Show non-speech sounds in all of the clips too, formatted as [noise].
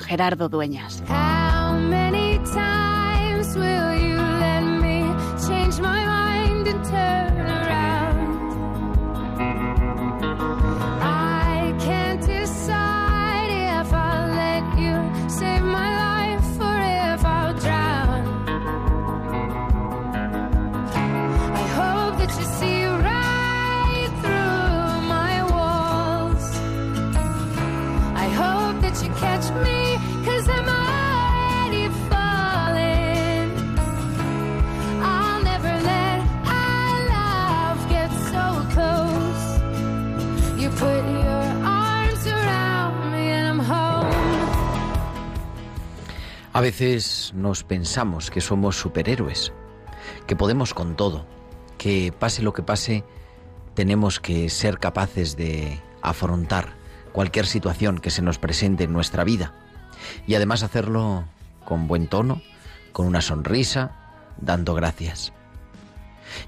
Gerardo Dueñas. Veces nos pensamos que somos superhéroes, que podemos con todo, que pase lo que pase, tenemos que ser capaces de afrontar cualquier situación que se nos presente en nuestra vida y además hacerlo con buen tono, con una sonrisa, dando gracias.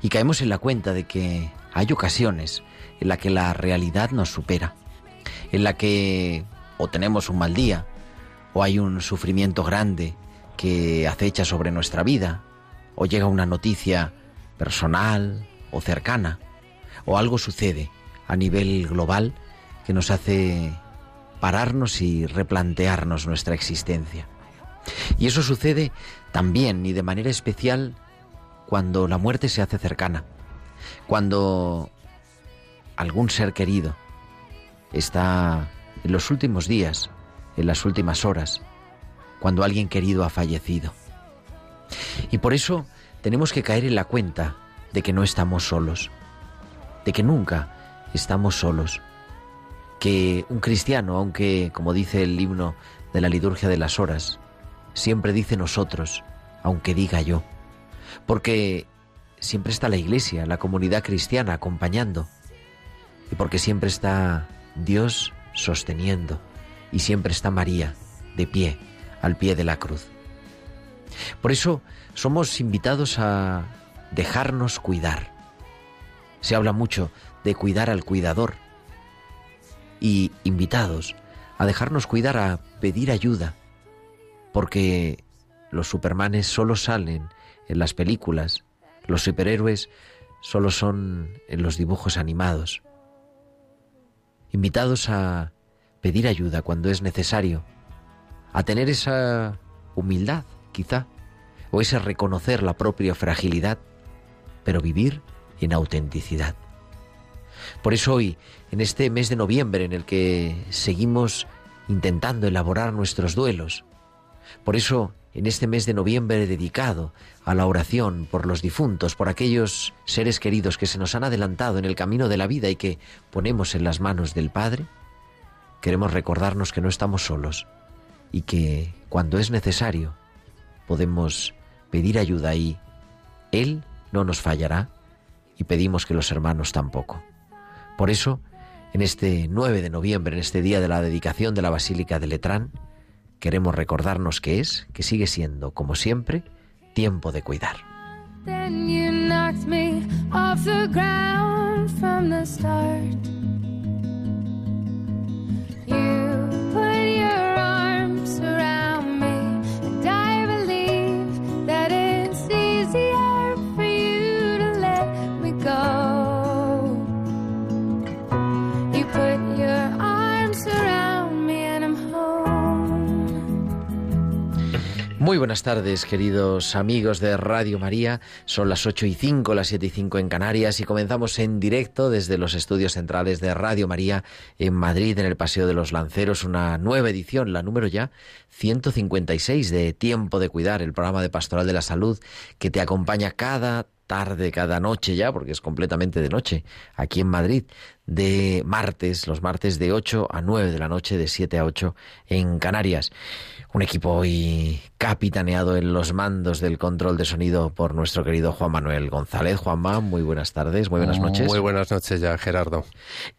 Y caemos en la cuenta de que hay ocasiones en la que la realidad nos supera, en la que o tenemos un mal día, o hay un sufrimiento grande que acecha sobre nuestra vida, o llega una noticia personal o cercana, o algo sucede a nivel global que nos hace pararnos y replantearnos nuestra existencia. Y eso sucede también y de manera especial cuando la muerte se hace cercana, cuando algún ser querido está en los últimos días, en las últimas horas, cuando alguien querido ha fallecido. Y por eso tenemos que caer en la cuenta de que no estamos solos, de que nunca estamos solos, que un cristiano, aunque como dice el himno de la liturgia de las horas, siempre dice nosotros, aunque diga yo, porque siempre está la iglesia, la comunidad cristiana acompañando, y porque siempre está Dios sosteniendo, y siempre está María de pie, al pie de la cruz. Por eso somos invitados a dejarnos cuidar. Se habla mucho de cuidar al cuidador y invitados a dejarnos cuidar, a pedir ayuda, porque los supermanes solo salen en las películas, los superhéroes solo son en los dibujos animados. Invitados a pedir ayuda cuando es necesario, a tener esa humildad, quizá, o ese reconocer la propia fragilidad, pero vivir en autenticidad. Por eso hoy, en este mes de noviembre en el que seguimos intentando elaborar nuestros duelos, por eso en este mes de noviembre dedicado a la oración por los difuntos, por aquellos seres queridos que se nos han adelantado en el camino de la vida y que ponemos en las manos del Padre, queremos recordarnos que no estamos solos y que cuando es necesario podemos pedir ayuda y Él no nos fallará y pedimos que los hermanos tampoco. Por eso, en este 9 de noviembre, en este día de la dedicación de la Basílica de Letrán, queremos recordarnos que es, que sigue siendo, como siempre, tiempo de cuidar. You Muy buenas tardes, queridos amigos de Radio María. Son las 8 y 5, las 7 y 5 en Canarias y comenzamos en directo desde los estudios centrales de Radio María en Madrid, en el Paseo de los Lanceros, una nueva edición, la número ya 156 de Tiempo de Cuidar, el programa de Pastoral de la Salud que te acompaña cada tarde, cada noche ya, porque es completamente de noche, aquí en Madrid, de martes, los martes de 8 a 9 de la noche, de 7 a 8 en Canarias. Un equipo hoy capitaneado en los mandos del control de sonido por nuestro querido Juan Manuel González. Juanma, muy buenas tardes, muy buenas noches. Muy buenas noches ya, Gerardo.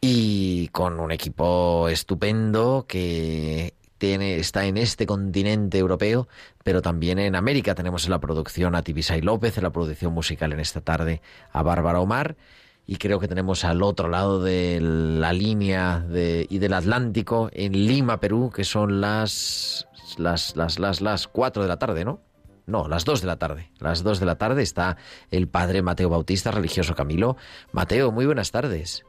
Y con un equipo estupendo que tiene, está en este continente europeo, pero también en América. Tenemos en la producción a Tibisay López, en la producción musical en esta tarde a Bárbara Omar. Y creo que tenemos al otro lado de la línea de, y del Atlántico, en Lima, Perú, que son las, las, las, las, las 4 de la tarde, ¿no? No, las 2 de la tarde. Las 2 de la tarde está el padre Mateo Bautista, religioso Camilo. Mateo, muy buenas tardes.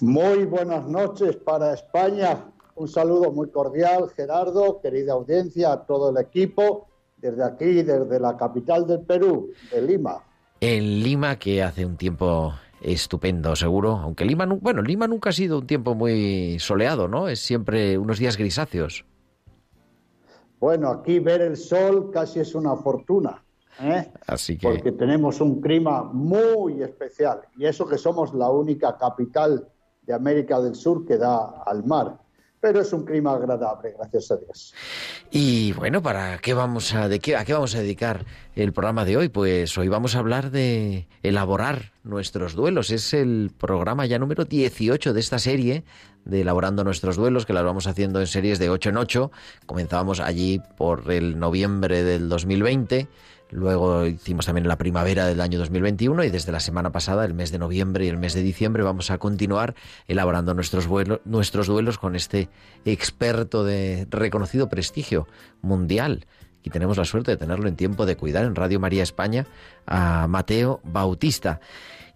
Muy buenas noches para España, un saludo muy cordial, Gerardo, querida audiencia, a todo el equipo, desde aquí, desde la capital del Perú, de Lima. En Lima, que hace un tiempo estupendo, seguro, aunque Lima, bueno, Lima nunca ha sido un tiempo muy soleado, ¿no? Es siempre unos días grisáceos. Bueno, aquí ver el sol casi es una fortuna. ¿eh? Así que... Porque tenemos un clima muy especial y eso que somos la única capital de América del Sur que da al mar pero es un clima agradable, gracias a Dios. Y bueno, ¿para qué vamos a, de qué, a qué vamos a dedicar el programa de hoy? Pues hoy vamos a hablar de elaborar nuestros duelos. Es el programa ya número 18 de esta serie de elaborando nuestros duelos, que las vamos haciendo en series de 8 en 8. Comenzábamos allí por el noviembre del 2020 Luego hicimos también la primavera del año 2021 y desde la semana pasada, el mes de noviembre y el mes de diciembre, vamos a continuar elaborando nuestros, nuestros duelos con este experto de reconocido prestigio mundial. Y tenemos la suerte de tenerlo en tiempo de cuidar en Radio María España a Mateo Bautista.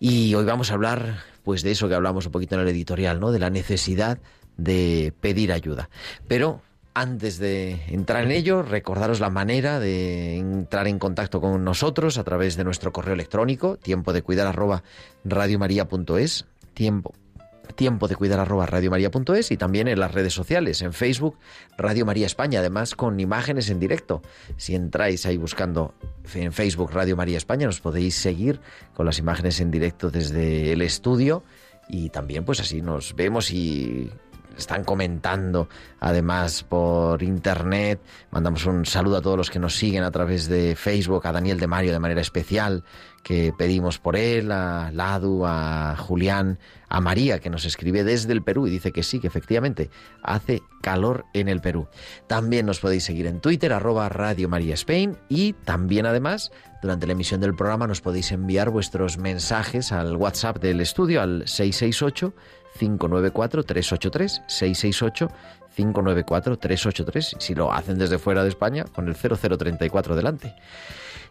Y hoy vamos a hablar pues de eso que hablamos un poquito en el editorial, ¿no? De la necesidad de pedir ayuda. Pero antes de entrar en ello, recordaros la manera de entrar en contacto con nosotros a través de nuestro correo electrónico, tiempo de cuidar arroba radiomaria.es, tiempo, tiempo de cuidar arroba radiomaria.es y también en las redes sociales, en Facebook, Radio María España, además con imágenes en directo. Si entráis ahí buscando en Facebook Radio María España, nos podéis seguir con las imágenes en directo desde el estudio y también pues así nos vemos y están comentando además por internet. Mandamos un saludo a todos los que nos siguen a través de Facebook, a Daniel de Mario de manera especial, que pedimos por él, a Ladu, a Julián, a María, que nos escribe desde el Perú y dice que sí, que efectivamente hace calor en el Perú. También nos podéis seguir en Twitter, arroba Radio María Spain, y también además durante la emisión del programa nos podéis enviar vuestros mensajes al WhatsApp del estudio al 668 594-383, 668-594-383, si lo hacen desde fuera de España, con el 0034 delante.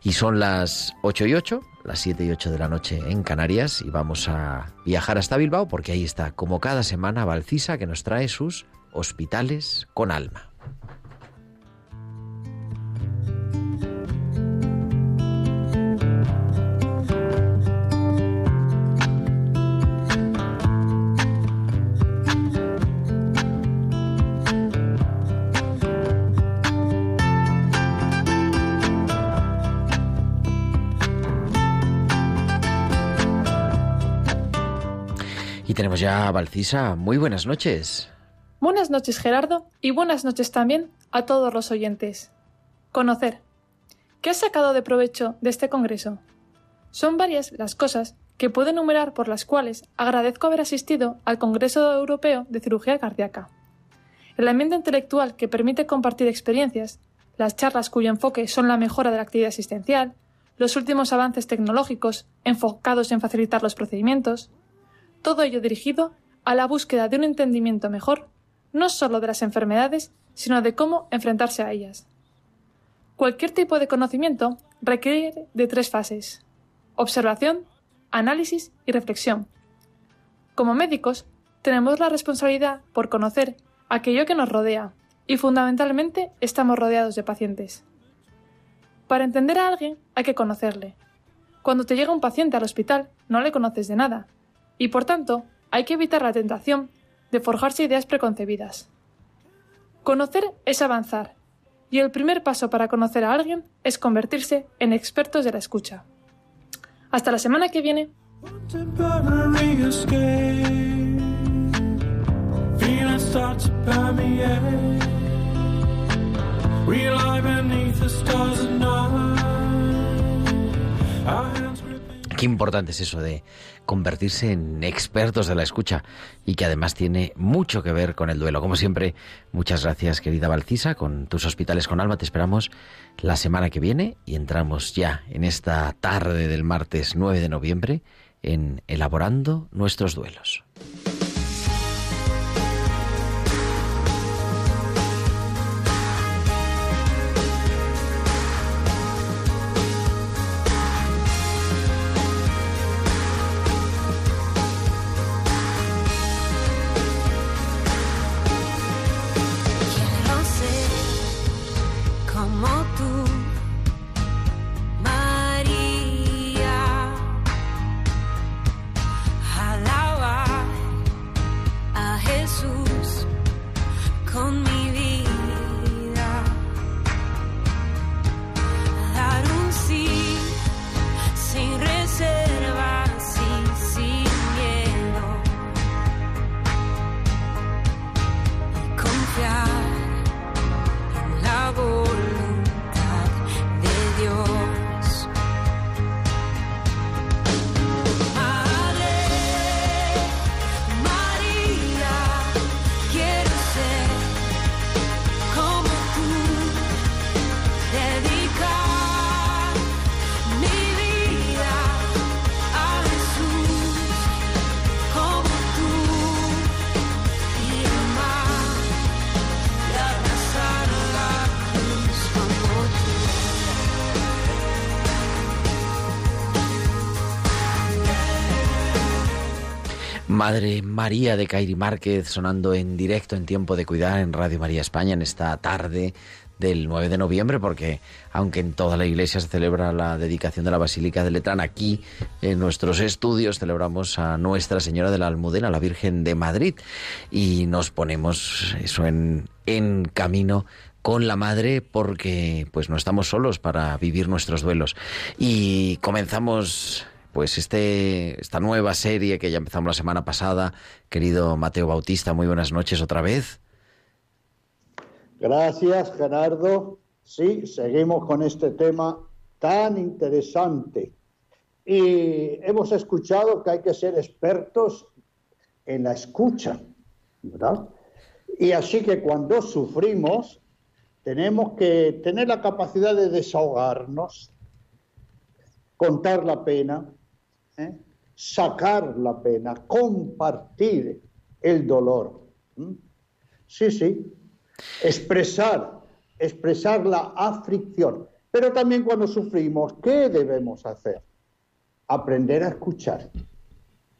Y son las 8 y 8, las 7 y 8 de la noche en Canarias, y vamos a viajar hasta Bilbao, porque ahí está, como cada semana, Valcisa, que nos trae sus hospitales con alma. Tenemos ya a Valcisa. Muy buenas noches. Buenas noches, Gerardo, y buenas noches también a todos los oyentes. Conocer. ¿Qué has sacado de provecho de este Congreso? Son varias las cosas que puedo enumerar por las cuales agradezco haber asistido al Congreso Europeo de Cirugía Cardíaca. El ambiente intelectual que permite compartir experiencias, las charlas cuyo enfoque son la mejora de la actividad asistencial, los últimos avances tecnológicos enfocados en facilitar los procedimientos, todo ello dirigido a la búsqueda de un entendimiento mejor, no solo de las enfermedades, sino de cómo enfrentarse a ellas. Cualquier tipo de conocimiento requiere de tres fases observación, análisis y reflexión. Como médicos, tenemos la responsabilidad por conocer aquello que nos rodea y fundamentalmente estamos rodeados de pacientes. Para entender a alguien hay que conocerle. Cuando te llega un paciente al hospital no le conoces de nada, y por tanto hay que evitar la tentación de forjarse ideas preconcebidas. Conocer es avanzar, y el primer paso para conocer a alguien es convertirse en expertos de la escucha. Hasta la semana que viene. Qué importante es eso de convertirse en expertos de la escucha y que además tiene mucho que ver con el duelo. Como siempre, muchas gracias querida Valcisa, con tus hospitales con alma te esperamos la semana que viene y entramos ya en esta tarde del martes 9 de noviembre en Elaborando nuestros duelos. Madre María de Kairi Márquez sonando en directo en tiempo de cuidar en Radio María España en esta tarde del 9 de noviembre, porque aunque en toda la iglesia se celebra la dedicación de la Basílica de Letrán, aquí en nuestros estudios celebramos a Nuestra Señora de la Almudena, la Virgen de Madrid, y nos ponemos eso en, en camino con la madre porque pues no estamos solos para vivir nuestros duelos. Y comenzamos pues este esta nueva serie que ya empezamos la semana pasada, querido Mateo Bautista, muy buenas noches otra vez. Gracias, Gerardo. Sí, seguimos con este tema tan interesante. Y hemos escuchado que hay que ser expertos en la escucha, ¿verdad? Y así que cuando sufrimos, tenemos que tener la capacidad de desahogarnos, contar la pena, ¿eh? sacar la pena, compartir el dolor. ¿m? Sí, sí, expresar, expresar la aflicción. Pero también cuando sufrimos, ¿qué debemos hacer? Aprender a escuchar.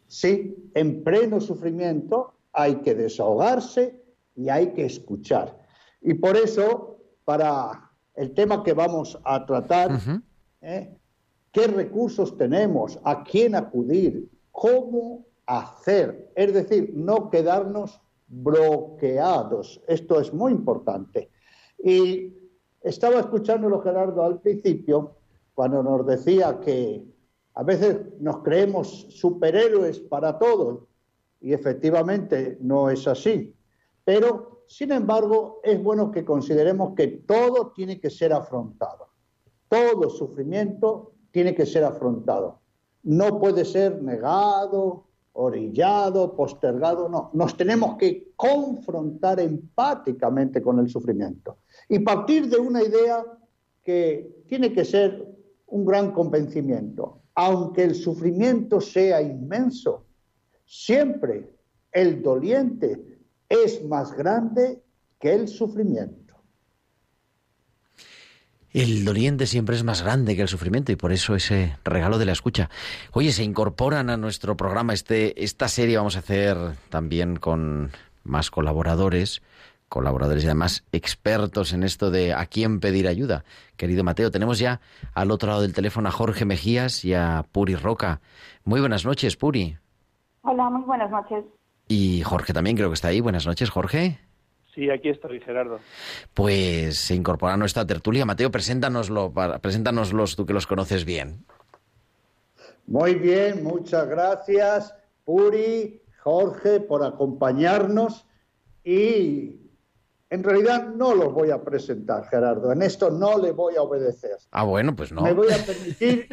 Sí, en pleno sufrimiento hay que desahogarse y hay que escuchar. Y por eso, para el tema que vamos a tratar. ¿eh? ¿Qué recursos tenemos? ¿A quién acudir? ¿Cómo hacer? Es decir, no quedarnos bloqueados. Esto es muy importante. Y estaba escuchándolo, Gerardo, al principio, cuando nos decía que a veces nos creemos superhéroes para todo, y efectivamente no es así. Pero, sin embargo, es bueno que consideremos que todo tiene que ser afrontado. Todo sufrimiento tiene que ser afrontado. No puede ser negado, orillado, postergado, no. Nos tenemos que confrontar empáticamente con el sufrimiento y partir de una idea que tiene que ser un gran convencimiento. Aunque el sufrimiento sea inmenso, siempre el doliente es más grande que el sufrimiento. El doliente siempre es más grande que el sufrimiento y por eso ese regalo de la escucha. Oye, se incorporan a nuestro programa este, esta serie vamos a hacer también con más colaboradores, colaboradores y además expertos en esto de a quién pedir ayuda. Querido Mateo, tenemos ya al otro lado del teléfono a Jorge Mejías y a Puri Roca. Muy buenas noches, Puri. Hola, muy buenas noches. Y Jorge también creo que está ahí. Buenas noches, Jorge. Sí, aquí estoy, Gerardo. Pues se incorpora a nuestra tertulia. Mateo, preséntanoslo, para, preséntanoslos tú que los conoces bien. Muy bien, muchas gracias, Puri, Jorge, por acompañarnos y en realidad no los voy a presentar, Gerardo. En esto no le voy a obedecer. Ah, bueno, pues no. Me voy a permitir,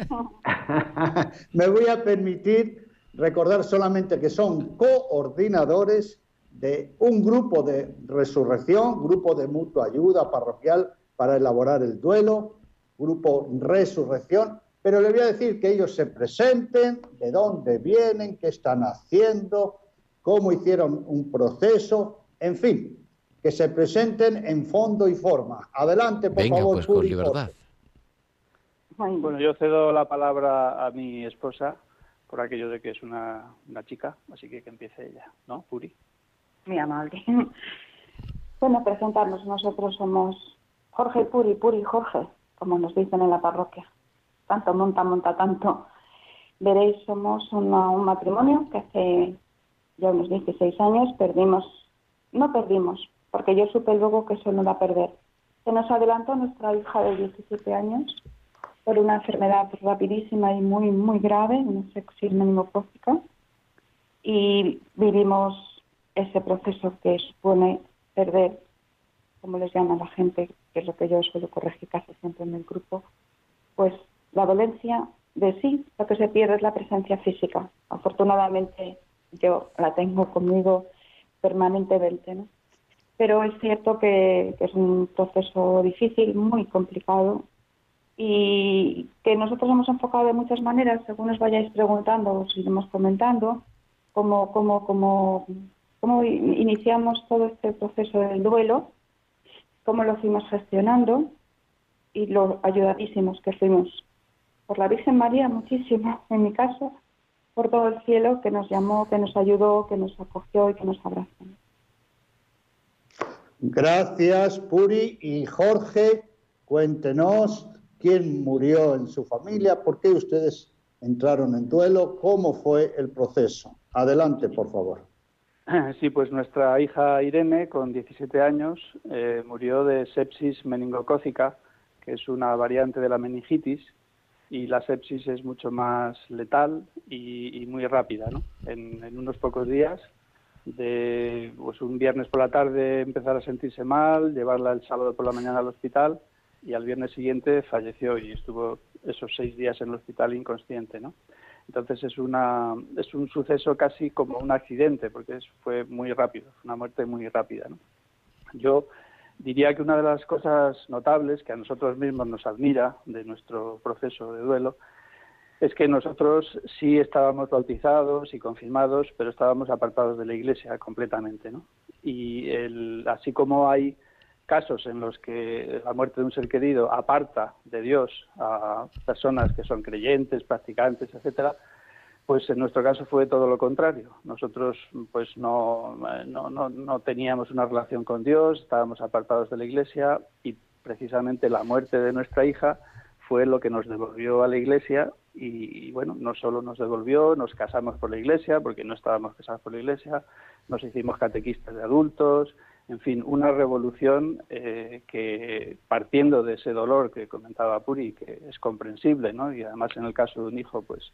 [laughs] me voy a permitir recordar solamente que son coordinadores de un grupo de resurrección, grupo de mutua ayuda parroquial para elaborar el duelo, grupo resurrección, pero le voy a decir que ellos se presenten, de dónde vienen, qué están haciendo, cómo hicieron un proceso, en fin, que se presenten en fondo y forma. Adelante, por Venga, favor. pues con Puri, libertad. Bueno, yo cedo la palabra a mi esposa por aquello de que es una, una chica, así que que empiece ella, ¿no, Puri? Muy amable. [laughs] Bueno, presentarnos. Nosotros somos Jorge Puri, Puri Jorge, como nos dicen en la parroquia. Tanto monta, monta tanto. Veréis, somos una- un matrimonio que hace ya unos 16 años perdimos, no perdimos, porque yo supe luego que eso no iba a perder. Se nos adelantó nuestra hija de 17 años por una enfermedad rapidísima y muy, muy grave, una sepsis meningocócica, y vivimos ese proceso que supone perder, como les llama la gente, que es lo que yo suelo corregir casi siempre en el grupo, pues la dolencia de sí, lo que se pierde es la presencia física. Afortunadamente yo la tengo conmigo permanentemente, ¿no? Pero es cierto que, es un proceso difícil, muy complicado, y que nosotros hemos enfocado de muchas maneras, según os vayáis preguntando, os iremos comentando, cómo, cómo, cómo, cómo iniciamos todo este proceso del duelo, cómo lo fuimos gestionando y lo ayudadísimos que fuimos por la Virgen María muchísimo, [laughs] en mi caso, por todo el cielo que nos llamó, que nos ayudó, que nos acogió y que nos abrazó. Gracias, Puri. Y Jorge, cuéntenos quién murió en su familia, por qué ustedes entraron en duelo, cómo fue el proceso. Adelante, por favor. [clears throat] Sí, pues nuestra hija Irene, con 17 años, eh, murió de sepsis meningocócica, que es una variante de la meningitis, y la sepsis es mucho más letal y, y muy rápida, ¿no? En, en unos pocos días, de pues, un viernes por la tarde empezar a sentirse mal, llevarla el sábado por la mañana al hospital y al viernes siguiente falleció y estuvo esos seis días en el hospital inconsciente, ¿no? Entonces es una es un suceso casi como un accidente porque es- fue muy rápido, una muerte muy rápida. Yo diría que una de las cosas notables que a nosotros mismos nos admira de nuestro proceso de duelo es que nosotros sí estábamos bautizados y confirmados, pero estábamos apartados de la Iglesia completamente, ¿no? Y el, así como hay casos en los que la muerte de un ser querido aparta de Dios a personas que son creyentes, practicantes, etcétera, pues en nuestro caso fue todo lo contrario. Nosotros pues no, no, no, no teníamos una relación con Dios, estábamos apartados de la Iglesia y precisamente la muerte de nuestra hija fue lo que nos devolvió a la Iglesia y, y, bueno, no solo nos devolvió, nos casamos por la Iglesia, porque no estábamos casados por la Iglesia, nos hicimos catequistas de adultos, en fin, una revolución eh, que partiendo de ese dolor que comentaba Puri, que es comprensible, ¿no? Y además en el caso de un hijo, pues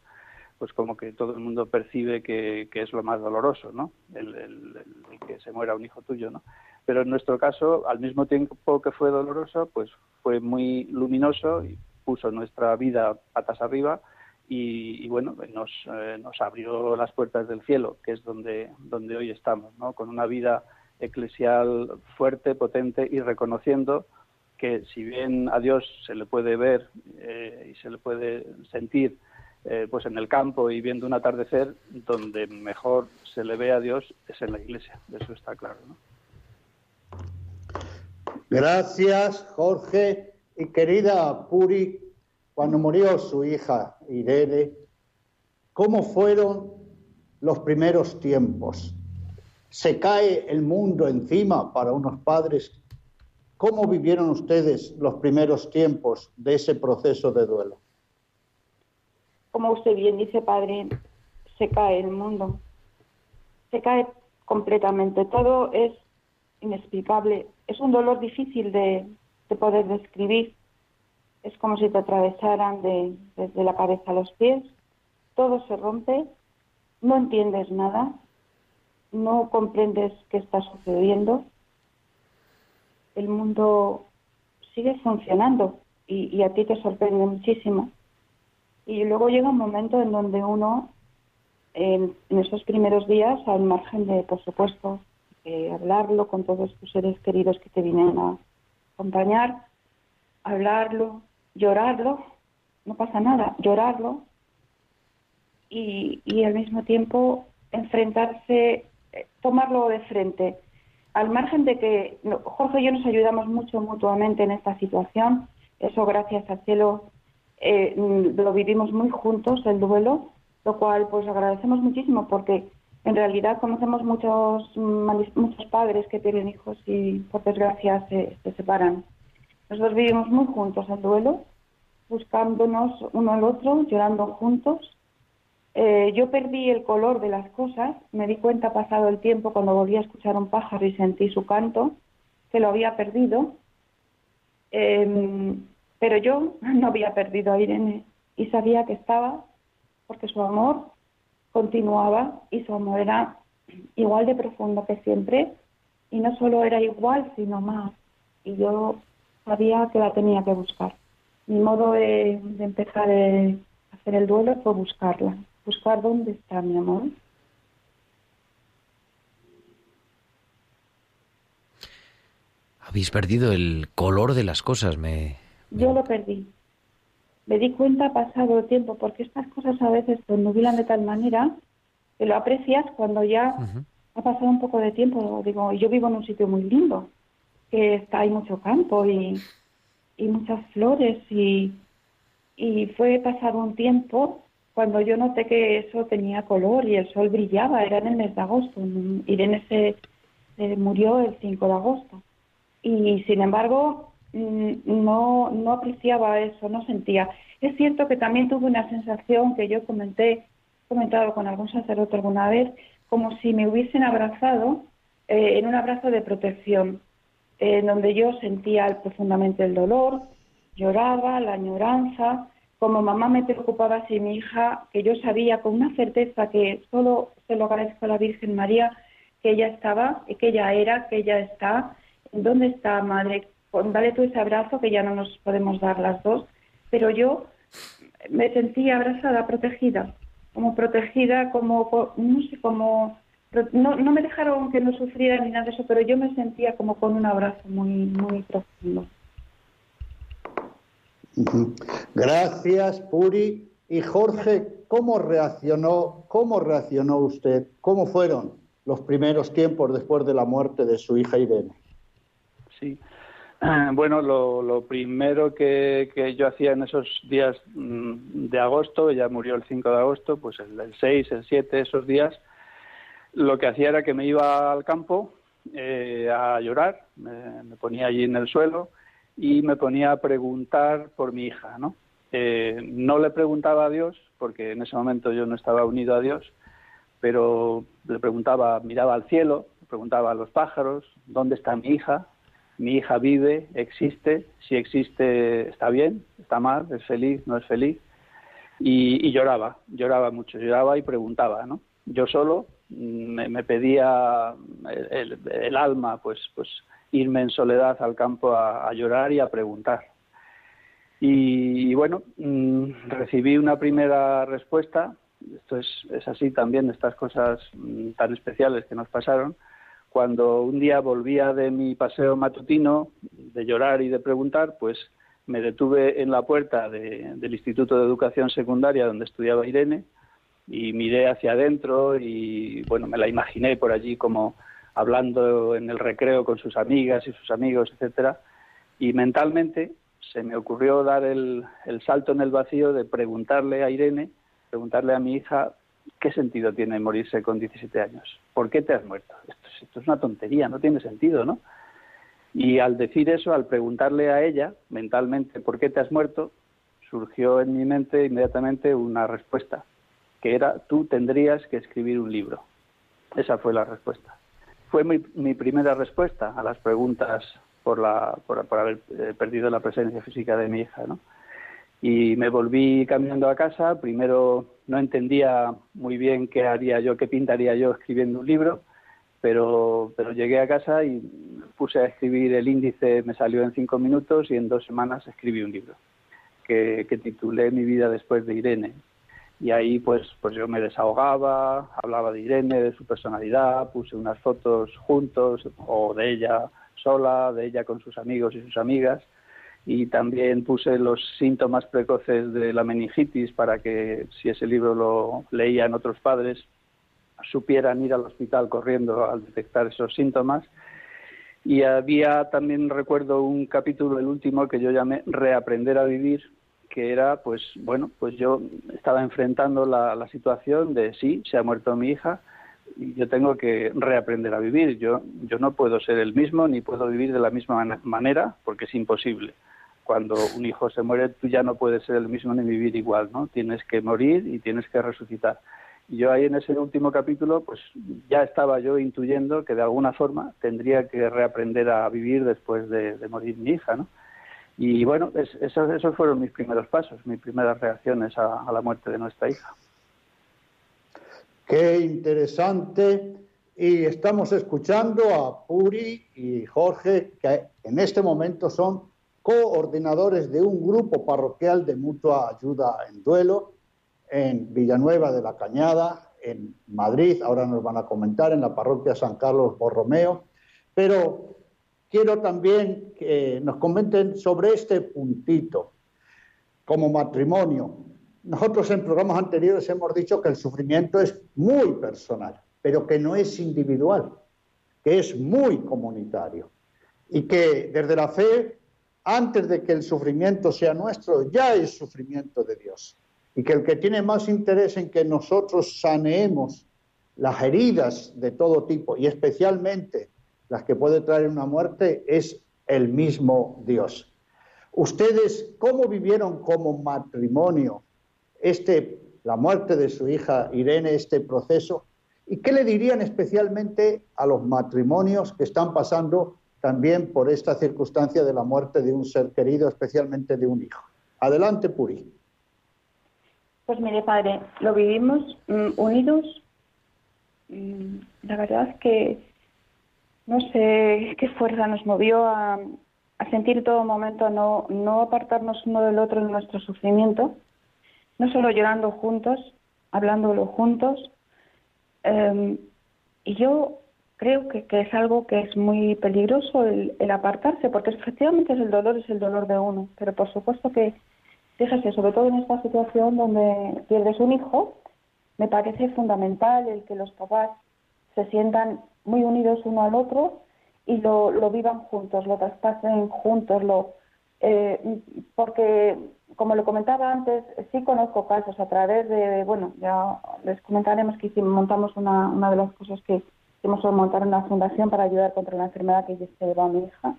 pues como que todo el mundo percibe que, que es lo más doloroso, ¿no? El, que se muera un hijo tuyo, ¿no? Pero en nuestro caso, al mismo tiempo que fue doloroso, pues fue muy luminoso y puso nuestra vida patas arriba y, y bueno, nos, eh, nos abrió las puertas del cielo, que es donde, donde hoy estamos, ¿no? Con una vida eclesial fuerte, potente y reconociendo que si bien a Dios se le puede ver eh, y se le puede sentir eh, pues en el campo y viendo un atardecer, donde mejor se le ve a Dios es en la iglesia, eso está claro. Gracias, Jorge. Y querida Puri, cuando murió su hija Irene, ¿cómo fueron los primeros tiempos? ¿Se cae el mundo encima para unos padres? ¿Cómo vivieron ustedes los primeros tiempos de ese proceso de duelo? Como usted bien dice, padre, se cae el mundo. Se cae completamente. Todo es inexplicable. Es un dolor difícil de, de poder describir. Es como si te atravesaran de- desde la cabeza a los pies. todo se rompe, no entiendes nada, no comprendes qué está sucediendo, el mundo sigue funcionando y, a ti te sorprende muchísimo. Y luego llega un momento en donde uno, en, esos primeros días, al margen de, por supuesto, hablarlo con todos tus seres queridos que te vienen a acompañar, hablarlo, llorarlo, no pasa nada, llorarlo y, y al mismo tiempo enfrentarse, tomarlo de frente. Al margen de que Jorge y yo nos ayudamos mucho mutuamente en esta situación, eso gracias al cielo eh, lo vivimos muy juntos, el duelo, lo cual pues agradecemos muchísimo porque en realidad conocemos muchos, muchos padres que tienen hijos y por desgracia se, se separan. Nosotros vivimos muy juntos el duelo, buscándonos uno al otro, llorando juntos. Eh, yo perdí el color de las cosas, me di cuenta pasado el tiempo cuando volví a escuchar un pájaro y sentí su canto, que lo había perdido. Em, pero yo [laughs] no había perdido a Irene y sabía que estaba porque su amor continuaba y su amor era igual de profundo que siempre. Y no solo era igual sino más. Y yo sabía que la tenía que buscar. Mi modo de, empezar a hacer el duelo fue buscarla buscar dónde está mi amor. Habéis perdido el color de las cosas me yo lo perdí. Me di cuenta pasado el tiempo, porque estas cosas a veces te nubilan de tal manera que lo aprecias cuando ya ha pasado un poco de tiempo. Digo, yo vivo en un sitio muy lindo, que está hay mucho campo y, y muchas flores y, y fue pasado un tiempo cuando yo noté que eso tenía color y el sol brillaba, era en el mes de agosto. Irene se, se murió el 5 de agosto. Y sin embargo, Mm, no, no apreciaba eso, no sentía. Es cierto que también tuve una sensación que yo comenté, comentado con algún sacerdote alguna vez, como si me hubiesen abrazado eh, en un abrazo de protección, en donde yo sentía profundamente el dolor, lloraba, la añoranza, como mamá me preocupaba si mi hija, que yo sabía con una certeza que solo se lo agradezco a la Virgen María, que ella estaba, que ella era, que ella está, ¿dónde está madre? dale tú ese abrazo que ya no nos podemos dar las dos, pero yo me sentía abrazada, protegida, como protegida, como, no sé, como, no, no me dejaron que no sufriera ni nada de eso, pero yo me sentía como con un abrazo muy, muy profundo. Gracias, Puri. Y Jorge, ¿cómo reaccionó, cómo reaccionó usted? ¿Cómo fueron los primeros tiempos después de la muerte de su hija Irene? Sí, Bueno, lo, primero que, yo hacía en esos días mm, de agosto, ella murió el 5 de agosto, pues el, 6, el 7, esos días, lo que hacía era que me iba al campo eh, a llorar, me, ponía allí en el suelo y me ponía a preguntar por mi hija, ¿no? Eh, no le preguntaba a Dios, porque en ese momento yo no estaba unido a Dios, pero le preguntaba, miraba al cielo, preguntaba a los pájaros, ¿dónde está mi hija? mi hija vive, existe, si existe está bien, está mal, es feliz, no es feliz. Y, lloraba, lloraba mucho, lloraba y preguntaba, ¿no? Yo solo mm, me, pedía el, alma, pues, pues irme en soledad al campo a, llorar y a preguntar. Y, bueno, mm, recibí una primera respuesta, esto es, es así también, estas cosas mm, tan especiales que nos pasaron, cuando un día volvía de mi paseo matutino, de llorar y de preguntar, pues me detuve en la puerta del Instituto de Educación Secundaria donde estudiaba Irene y miré hacia adentro y bueno, me la imaginé por allí como hablando en el recreo con sus amigas y sus amigos, etcétera, y mentalmente se me ocurrió dar el, el salto en el vacío de preguntarle a Irene, preguntarle a mi hija ¿qué sentido tiene morirse con 17 años? ¿Por qué te has muerto? Esto, es una tontería, no tiene sentido, ¿no? Y al decir eso, al preguntarle a ella mentalmente por qué te has muerto, surgió en mi mente inmediatamente una respuesta, que era tú tendrías que escribir un libro. Esa fue la respuesta. Fue mi, primera respuesta a las preguntas por, la, por, haber eh, perdido la presencia física de mi hija, ¿no? Y me volví caminando a casa. Primero no entendía muy bien qué haría yo, qué pintaría yo escribiendo un libro, pero, pero llegué a casa y puse a escribir el índice, me salió en cinco minutos y en dos semanas escribí un libro que, que titulé Mi vida después de Irene y ahí pues pues yo me desahogaba, hablaba de Irene, de su personalidad, puse unas fotos juntos o de ella sola, de ella con sus amigos y sus amigas y también puse los síntomas precoces de la meningitis para que si ese libro lo leían otros padres supieran ir al hospital corriendo al detectar esos síntomas. Y había también recuerdo un capítulo el último que yo llamé reaprender a vivir que era, pues bueno, pues yo estaba enfrentando la, situación de sí, se ha muerto mi hija y yo tengo que reaprender a vivir. Yo, yo no puedo ser el mismo ni puedo vivir de la misma manera porque es imposible. Cuando un hijo se muere, tú ya no puedes ser el mismo ni vivir igual, ¿no? Tienes que morir y tienes que resucitar. Y yo ahí en ese último capítulo, pues ya estaba yo intuyendo que de alguna forma tendría que reaprender a vivir después de, de morir mi hija, ¿no? Y bueno, esos, esos fueron mis primeros pasos, mis primeras reacciones a, a la muerte de nuestra hija. Qué interesante. Y estamos escuchando a Puri y Jorge, que en este momento son coordinadores de un grupo parroquial de mutua ayuda en duelo en Villanueva de la Cañada, en Madrid. Ahora nos van a comentar en la parroquia San Carlos Borromeo. Pero quiero también que nos comenten sobre este puntito como matrimonio. Nosotros en programas anteriores hemos dicho que el sufrimiento es muy personal, pero que no es individual, que es muy comunitario y que desde la fe, antes de que el sufrimiento sea nuestro, ya es sufrimiento de Dios. Y que el que tiene más interés en que nosotros saneemos las heridas de todo tipo y especialmente las que puede traer una muerte, es el mismo Dios. ¿Ustedes cómo vivieron como matrimonio este, la muerte de su hija Irene, este proceso? ¿Y qué le dirían especialmente a los matrimonios que están pasando también por esta circunstancia de la muerte de un ser querido, especialmente de un hijo? Adelante, Puri. Pues mire, padre, lo vivimos mm, unidos. Mm, la verdad es que no sé qué fuerza nos movió a, a sentir todo momento no, no apartarnos uno del otro en nuestro sufrimiento, no solo llorando juntos, hablándolo juntos. Eh, y yo creo que, que, es algo que es muy peligroso el, el, apartarse, porque efectivamente es el dolor, es el dolor de uno, pero por supuesto que, fíjese, sobre todo en esta situación donde pierdes un hijo, me parece fundamental el que los papás se sientan muy unidos uno al otro y lo, lo vivan juntos, lo traspasen juntos, lo eh, porque como le comentaba antes, sí conozco casos a través de, bueno, ya les comentaremos que montamos una, una de las cosas que hicimos fue montar una fundación para ayudar contra la enfermedad que se llevó a mi hija.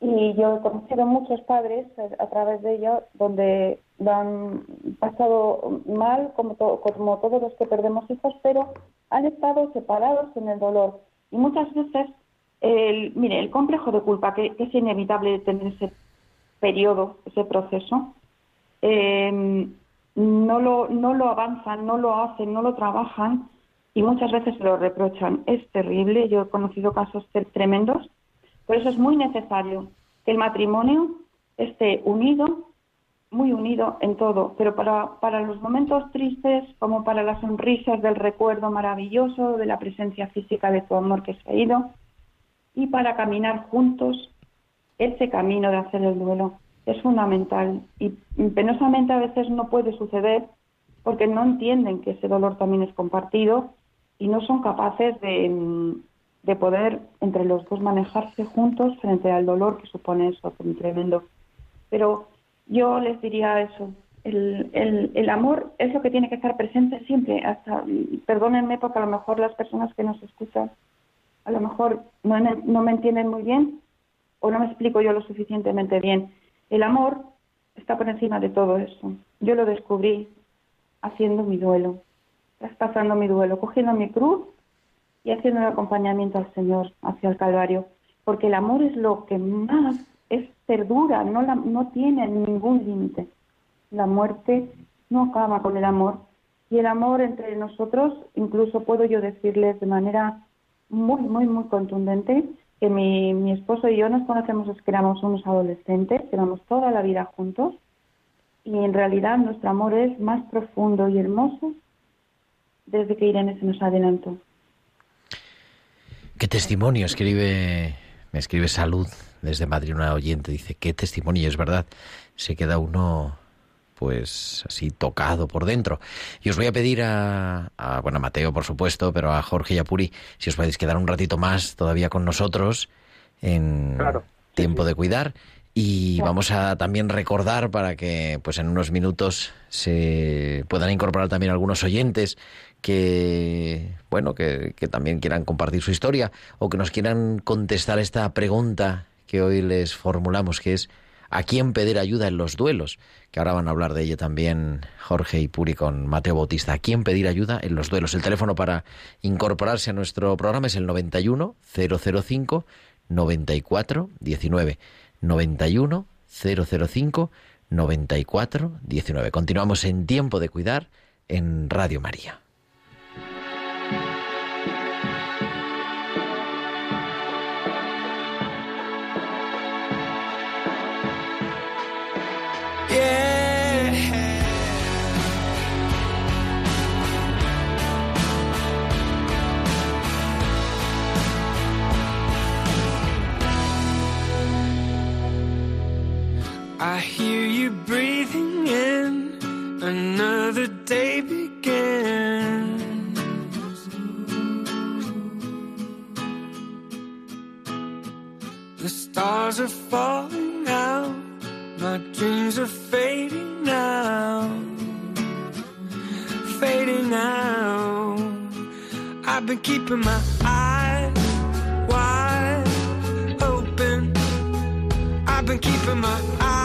Y yo he conocido muchos padres a través de ella donde lo han pasado mal, como, como todos los que perdemos hijos, pero han estado separados en el dolor. Y muchas veces, el, mire, el complejo de culpa, que, es inevitable tener ese periodo, ese proceso, eh, no, lo, no lo avanzan, no lo hacen, no lo trabajan y muchas veces se lo reprochan. Es terrible, yo he conocido casos tremendos, por eso es muy necesario que el matrimonio esté unido muy unido en todo, pero para, para los momentos tristes, como para las sonrisas del recuerdo maravilloso de la presencia física de tu amor que se ha ido, y para caminar juntos ese camino de hacer el duelo es fundamental y penosamente a veces no puede suceder porque no entienden que ese dolor también es compartido y no son capaces de, de poder entre los dos manejarse juntos frente al dolor que supone eso tremendo. Pero yo les diría eso. El, el, amor es lo que tiene que estar presente siempre. Hasta, perdónenme porque a lo mejor las personas que nos escuchan a lo mejor no, no me entienden muy bien o no me explico yo lo suficientemente bien. El amor está por encima de todo eso. Yo lo descubrí haciendo mi duelo, traspasando mi duelo, cogiendo mi cruz y haciendo el acompañamiento al Señor hacia el Calvario. Porque el amor es lo que más perdura, no, la, no tiene ningún límite. la muerte no acaba con el amor. Y el amor entre nosotros, incluso puedo yo decirles de manera muy, muy, muy contundente, que mi, mi esposo y yo nos conocemos desde que éramos unos adolescentes, llevamos toda la vida juntos, y en realidad nuestro amor es más profundo y hermoso desde que Irene se nos adelantó. ¿Qué testimonio escribe, me escribe Salud desde Madrid una oyente? Dice, qué testimonio, es verdad, se queda uno pues así tocado por dentro. Y os voy a pedir a, a, bueno, a Mateo, por supuesto, pero a Jorge y a Puri, si os podéis quedar un ratito más todavía con nosotros en Claro. tiempo de cuidar. Y vamos a también recordar para que pues en unos minutos se puedan incorporar también algunos oyentes que bueno que, que también quieran compartir su historia o que nos quieran contestar esta pregunta que hoy les formulamos que es ¿A quién pedir ayuda en los duelos? Que ahora van a hablar de ello también Jorge y Puri con Mateo Bautista. ¿A quién pedir ayuda en los duelos? El teléfono para incorporarse a nuestro programa es el 91 005 94 19. 91 005 94 19. Continuamos en Tiempo de Cuidar en Radio María. I hear you breathing in, another day begins. The stars are falling out, my dreams are fading now, fading out. I've been keeping my eyes wide open. I've been keeping my eyes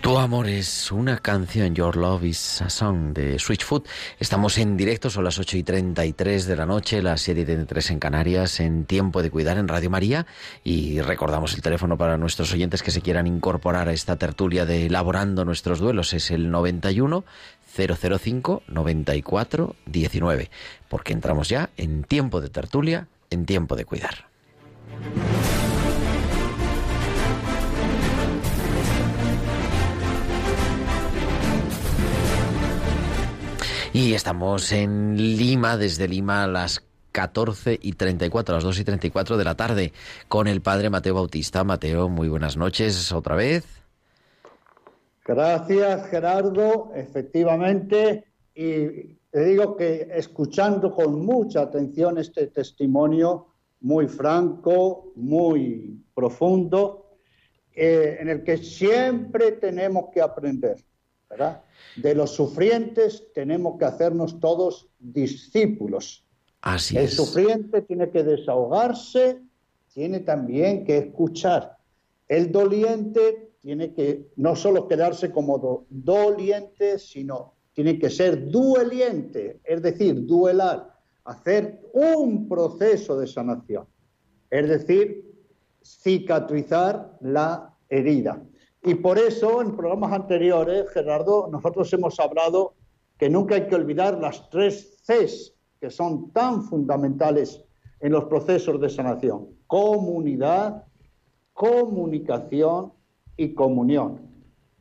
Tu amor es una canción, Your Love is a Song de Switchfoot. Estamos en directo, son las 8 y 33 de la noche, las 7 y 33 en Canarias, en Tiempo de Cuidar en Radio María. Y recordamos el teléfono para nuestros oyentes que se quieran incorporar a esta tertulia de Elaborando nuestros duelos. Es el 91 005 94 19. Porque entramos ya en Tiempo de Tertulia, en Tiempo de Cuidar. Y estamos en Lima, desde Lima a las 14 y 34, a las 2 y 34 de la tarde, con el padre Mateo Bautista. Mateo, muy buenas noches otra vez. Gracias, Gerardo. Efectivamente, y te digo que escuchando con mucha atención este testimonio muy franco, muy profundo, eh, en el que siempre tenemos que aprender, ¿verdad? De los sufrientes tenemos que hacernos todos discípulos. Así El es. sufriente tiene que desahogarse, tiene también que escuchar. El doliente tiene que no solo quedarse como do- doliente, sino tiene que ser dueliente, es decir, duelar, hacer un proceso de sanación, es decir, cicatrizar la herida. Y por eso en programas anteriores, Gerardo, nosotros hemos hablado que nunca hay que olvidar las tres Cs que son tan fundamentales en los procesos de sanación. Comunidad, comunicación y comunión.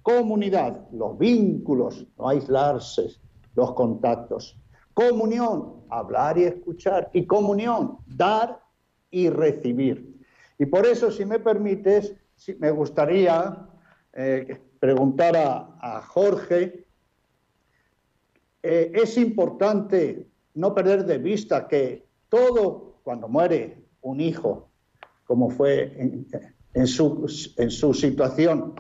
Comunidad, los vínculos, no aislarse, los contactos. Comunión, hablar y escuchar. Y comunión, dar y recibir. Y por eso, si me permites, me gustaría eh, preguntar a, Jorge, eh, es importante no perder de vista que todo, cuando muere un hijo, como fue en su situación,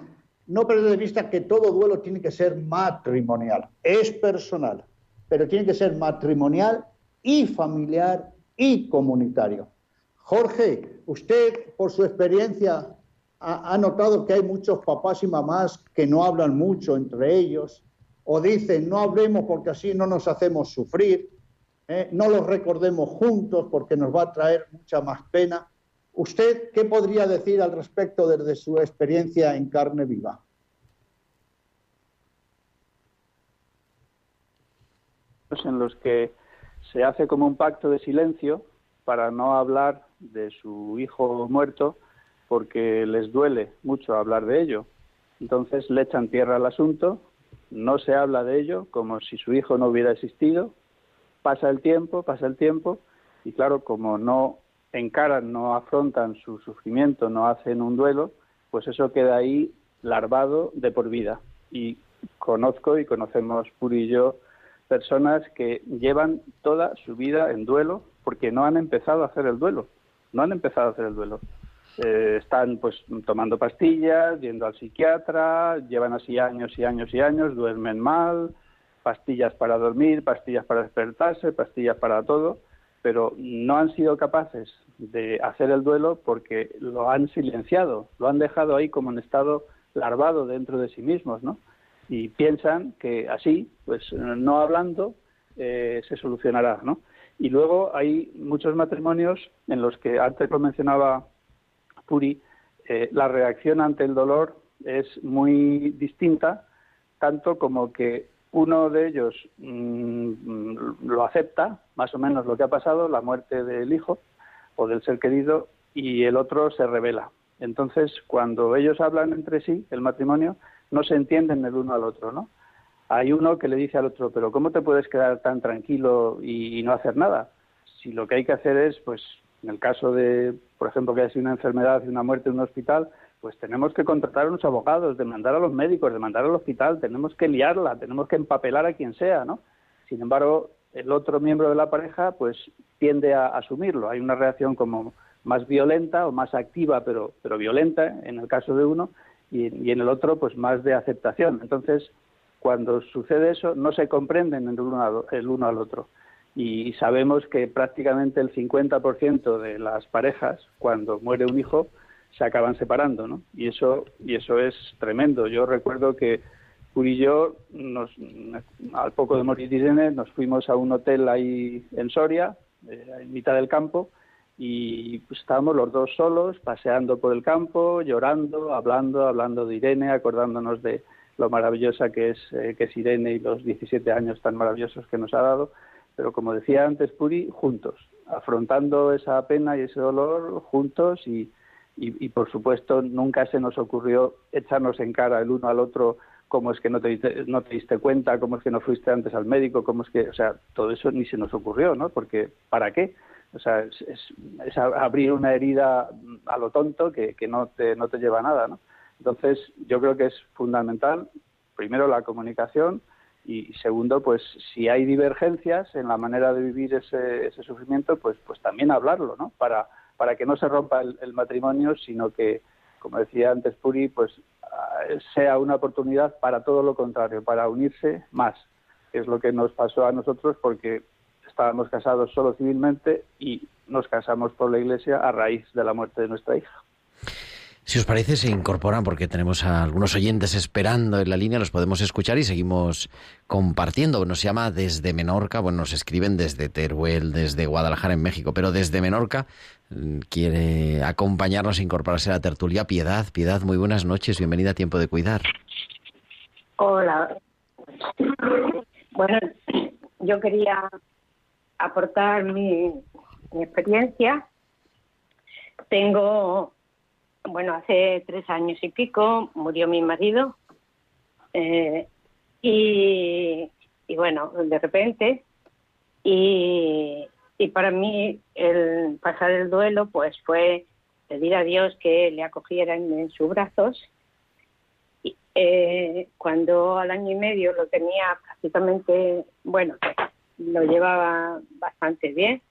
no perder de vista que todo duelo tiene que ser matrimonial, es personal, pero tiene que ser matrimonial y familiar y comunitario. Jorge, usted por su experiencia ha, notado que hay muchos papás y mamás que no hablan mucho entre ellos o dicen no hablemos porque así no nos hacemos sufrir, ¿eh? no los recordemos juntos porque nos va a traer mucha más pena. ¿Usted qué podría decir al respecto desde su experiencia en carne viva? En los que se hace como un pacto de silencio para no hablar de su hijo muerto porque les duele mucho hablar de ello. Entonces le echan tierra al asunto, no se habla de ello como si su hijo no hubiera existido, pasa el tiempo, pasa el tiempo, y claro, como no encaran, no afrontan su sufrimiento, no hacen un duelo, pues eso queda ahí larvado de por vida. Y conozco y conocemos Puri y yo personas que llevan toda su vida en duelo porque no han empezado a hacer el duelo, no han empezado a hacer el duelo. Eh, están pues tomando pastillas, yendo al psiquiatra, llevan así años y años y años, duermen mal, pastillas para dormir, pastillas para despertarse, pastillas para todo, pero no han sido capaces de hacer el duelo porque lo han silenciado, lo han dejado ahí como en estado larvado dentro de sí mismos, ¿no? Y piensan que así, pues no hablando, eh, se solucionará, ¿no? Y luego hay muchos matrimonios en los que, antes lo mencionaba Puri, eh, la reacción ante el dolor es muy distinta, tanto como que uno de ellos mm, lo acepta, más o menos lo que ha pasado, la muerte del hijo o del ser querido, y el otro se revela. Entonces, cuando ellos hablan entre sí, el matrimonio, no se entienden el uno al otro, ¿no? Hay uno que le dice al otro, pero ¿cómo te puedes quedar tan tranquilo y, y no hacer nada? Si lo que hay que hacer es, pues, en el caso de, por ejemplo, que haya sido una enfermedad y una muerte en un hospital, pues tenemos que contratar a unos abogados, demandar a los médicos, demandar al hospital, tenemos que liarla, tenemos que empapelar a quien sea, ¿no? Sin embargo, el otro miembro de la pareja, pues tiende a asumirlo. Hay una reacción como más violenta o más activa, pero, pero violenta en el caso de uno, y, en el otro, pues más de aceptación. Entonces, cuando sucede eso, no se comprenden uno, el uno al otro y sabemos que prácticamente el 50% de las parejas, cuando muere un hijo, se acaban separando, ¿no? Y eso, y eso es tremendo. Yo recuerdo que Puri y yo, nos, al poco de morir Irene, nos fuimos a un hotel ahí en Soria, eh, en mitad del campo, y pues, estábamos los dos solos, paseando por el campo, llorando, hablando, hablando de Irene, acordándonos de lo maravillosa que es, eh, que es Irene y los 17 años tan maravillosos que nos ha dado pero como decía antes Puri, juntos, afrontando esa pena y ese dolor juntos y, y, por supuesto nunca se nos ocurrió echarnos en cara el uno al otro cómo es que no te, no te diste cuenta, cómo es que no fuiste antes al médico, cómo es que, o sea, todo eso ni se nos ocurrió, ¿no? Porque, ¿para qué? O sea, es, es, abrir una herida a lo tonto que, que no, te, no te lleva a nada, ¿no? Entonces, yo creo que es fundamental, primero, la comunicación, y segundo, pues si hay divergencias en la manera de vivir ese, ese sufrimiento, pues, pues también hablarlo, ¿no? Para, para que no se rompa el, matrimonio, sino que, como decía antes Puri, pues ah, sea una oportunidad para todo lo contrario, para unirse más, es lo que nos pasó a nosotros porque estábamos casados solo civilmente y nos casamos por la Iglesia a raíz de la muerte de nuestra hija. Si os parece, se incorporan porque tenemos a algunos oyentes esperando en la línea, los podemos escuchar y seguimos compartiendo. Nos llama desde Menorca, bueno, nos escriben desde Teruel, desde Guadalajara en México, pero desde Menorca mm, quiere acompañarnos e incorporarse a la tertulia Piedad. Piedad, muy buenas noches, bienvenida a Tiempo de Cuidar. Hola. Bueno, yo quería aportar mi, mi experiencia. Tengo, bueno, hace tres años y pico murió mi marido eh, y, bueno, de repente y, para mí el pasar el duelo pues fue pedir a Dios que le acogiera en, en sus brazos. Y, eh, cuando al año y medio lo tenía prácticamente, bueno, lo llevaba bastante bien.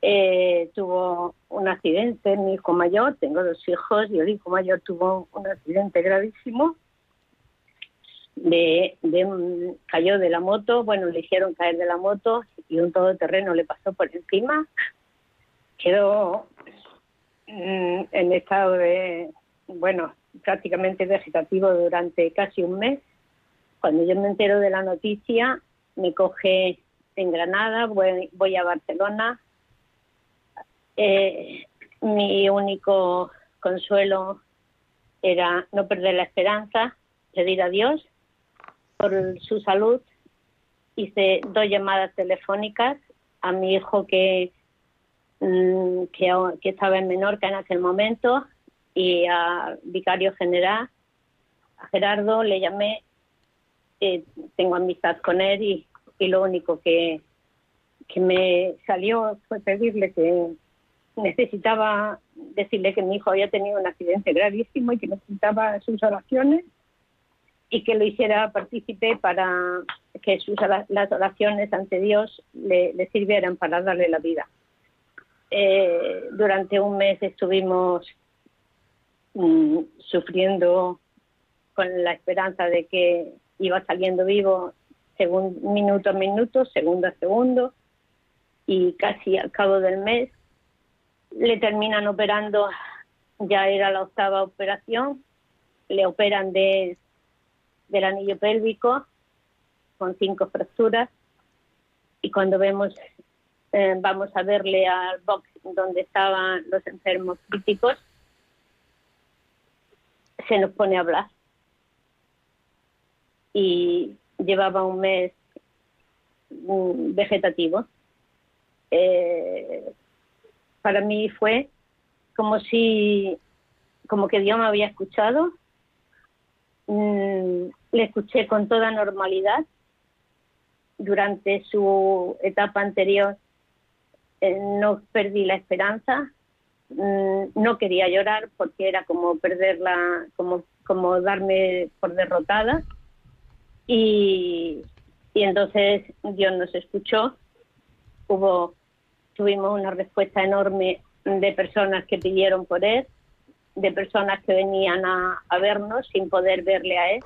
Eh, tuvo un accidente, mi hijo mayor, tengo dos hijos, y el hijo mayor tuvo un accidente gravísimo. De, de cayó de la moto, bueno, le hicieron caer de la moto y un todoterreno le pasó por encima. Quedó mm, en estado de, bueno, prácticamente vegetativo durante casi un mes. Cuando yo me entero de la noticia, me coge en Granada, voy, voy a Barcelona. Eh, mi único consuelo era no perder la esperanza, pedir a Dios por su salud. Hice dos llamadas telefónicas a mi hijo que mm, que, estaba en Menorca en aquel momento y al vicario general, a Gerardo, le llamé, eh, tengo amistad con él y, y lo único que, que me salió fue pedirle que necesitaba decirle que mi hijo había tenido un accidente gravísimo y que necesitaba sus oraciones y que lo hiciera partícipe para que sus las oraciones ante Dios le, le sirvieran para darle la vida. Eh, durante un mes estuvimos mm, sufriendo con la esperanza de que iba saliendo vivo según minuto a minuto, segundo a segundo, y casi al cabo del mes le terminan operando, ya era la octava operación, le operan de, del anillo pélvico con cinco fracturas y cuando vemos eh, vamos a verle al box donde estaban los enfermos críticos, se nos pone a hablar. Y llevaba un mes mm, vegetativo. Eh, para mí fue como si, como que Dios me había escuchado. Mm, le escuché con toda normalidad. Durante su etapa anterior eh, no perdí la esperanza, mm, no quería llorar porque era como perderla, como, como darme por derrotada. Y, y entonces Dios nos escuchó. Hubo, tuvimos una respuesta enorme de personas que pidieron por él, de personas que venían a, vernos sin poder verle a él.